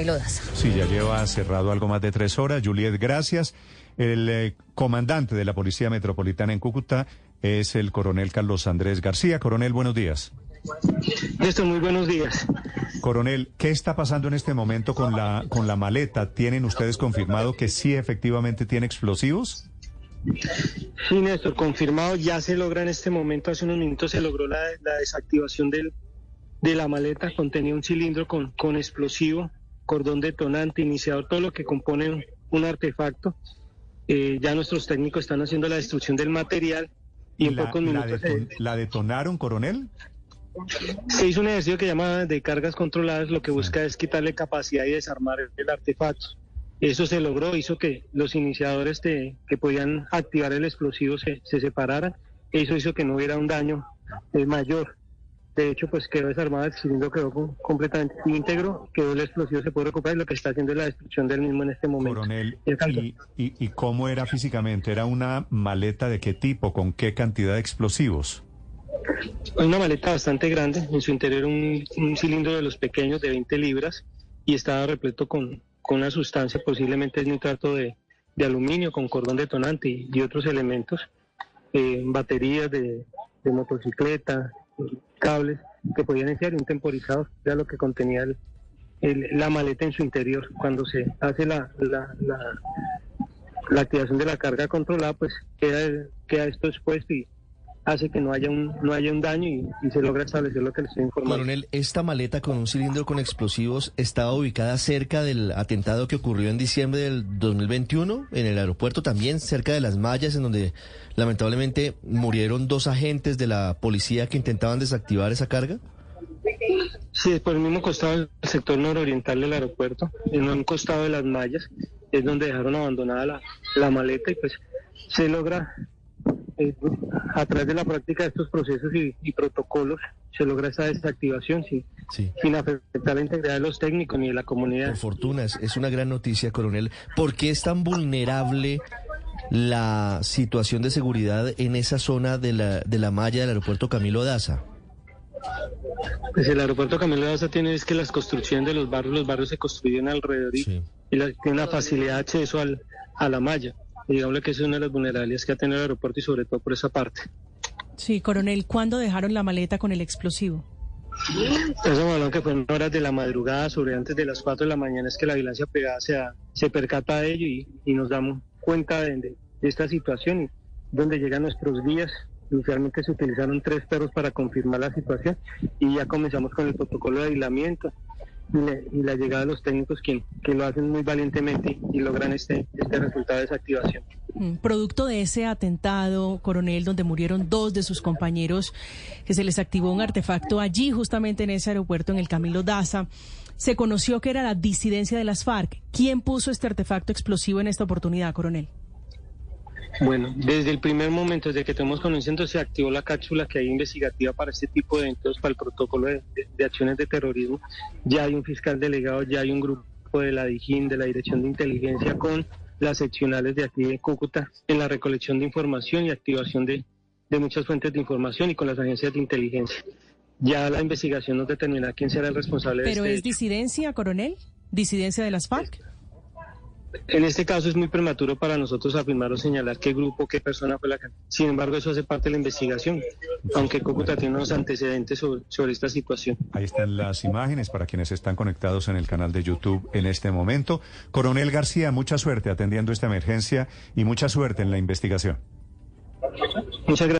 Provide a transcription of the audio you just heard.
Camilo Daza. Sí, ya lleva cerrado algo más de tres horas. Juliet, gracias. El eh, comandante de la Policía Metropolitana en Cúcuta es el coronel Carlos Andrés García. Coronel, buenos días. Néstor, muy buenos días. Coronel, ¿qué está pasando en este momento con la, con la maleta? ¿Tienen ustedes confirmado que sí efectivamente tiene explosivos? Sí, Néstor, confirmado. Ya se logra en este momento, hace unos minutos se logró la, la desactivación del, de la maleta. Contenía un cilindro con, con explosivo, cordón detonante, iniciador, todo lo que compone un, artefacto. Eh, ya nuestros técnicos están haciendo la destrucción del material y, en la, pocos la minutos deton- se, ¿La detonaron, coronel? se hizo un ejercicio que llama de cargas controladas, lo que busca es quitarle capacidad y desarmar el artefacto. Eso se logró, hizo que los iniciadores de- que podían activar el explosivo se, se separaran. Eso hizo que no hubiera un daño eh, mayor. De hecho, pues quedó desarmado, el cilindro quedó com- completamente íntegro, quedó el explosivo, se puede recuperar y lo que está haciendo es la destrucción del mismo en este momento. Coronel, ¿y, y, y cómo era físicamente? ¿Era una maleta de qué tipo? ¿Con qué cantidad de explosivos? Una maleta bastante grande, en su interior un, un cilindro de los pequeños de 20 libras y estaba repleto con, con una sustancia, posiblemente es nitrato de, de aluminio con cordón detonante y, y otros elementos, eh, baterías de, de motocicleta, cables que podían ser un temporizador, era lo que contenía el- la maleta en su interior. Cuando se hace la, la, la, la activación de la carga controlada, pues queda, queda esto expuesto y hace que no haya un, no haya un daño y, y se logra establecer lo que les estoy informando. Coronel, esta maleta con un cilindro con explosivos estaba ubicada cerca del atentado que ocurrió en diciembre del 2021 en el aeropuerto, también cerca de las mallas, en donde lamentablemente murieron dos agentes de la policía que intentaban desactivar esa carga. Sí, por el mismo costado del sector nororiental del aeropuerto, en un costado de las mallas, es donde dejaron abandonada la, la maleta y pues se logra, a través de la práctica de estos procesos y, y protocolos, se logra esa desactivación sin, Sí. sin afectar la integridad de los técnicos ni de la comunidad. Por fortuna, es, es una gran noticia, coronel. ¿Por qué es tan vulnerable la situación de seguridad en esa zona de la, de la malla del aeropuerto Camilo Daza? Pues el aeropuerto Camilo Daza tiene es que las construcciones de los barrios, los barrios se construyen alrededor y, Sí. y la- tiene una facilidad de acceso al, a la malla. Y digamos que es una de las vulnerabilidades que ha tenido el aeropuerto y sobre todo por esa parte. Sí, coronel, ¿cuándo dejaron la maleta con el explosivo? Eso me hablan que fueron horas de la madrugada, sobre antes de las 4 de la mañana, es que la vigilancia privada se, se percata de ello y, y nos damos cuenta de, de- de esta situación, y donde llegan nuestros guías. Inicialmente se utilizaron tres perros para confirmar la situación y ya comenzamos con el protocolo de aislamiento la- y la llegada de los técnicos quien, que lo hacen muy valientemente y logran este, este resultado de desactivación. Mm, Producto de ese atentado, coronel, donde murieron dos de sus compañeros, que se les activó un artefacto allí, justamente en ese aeropuerto, en el Camilo Daza, se conoció que era la disidencia de las FARC. ¿Quién puso este artefacto explosivo en esta oportunidad, coronel? Bueno, desde el primer momento, desde que tenemos conocimiento, se activó la cápsula que hay investigativa para este tipo de eventos, para el protocolo de, de- de acciones de terrorismo. Ya hay un fiscal delegado, ya hay un grupo de la DIJÍN, de la Dirección de Inteligencia, con las seccionales de aquí de Cúcuta, en la recolección de información y activación de, de muchas fuentes de información y con las agencias de inteligencia. Ya la investigación nos determinará quién será el responsable ¿Pero de es este hecho. disidencia, coronel? ¿Disidencia de las FARC? En este caso es muy prematuro para nosotros afirmar o señalar qué grupo, qué persona fue la que... Sin embargo, eso hace parte de la investigación, aunque Cúcuta tiene unos antecedentes sobre, sobre esta situación. Ahí están las imágenes para quienes están conectados en el canal de YouTube en este momento. Coronel García, mucha suerte atendiendo esta emergencia y mucha suerte en la investigación. Muchas gracias.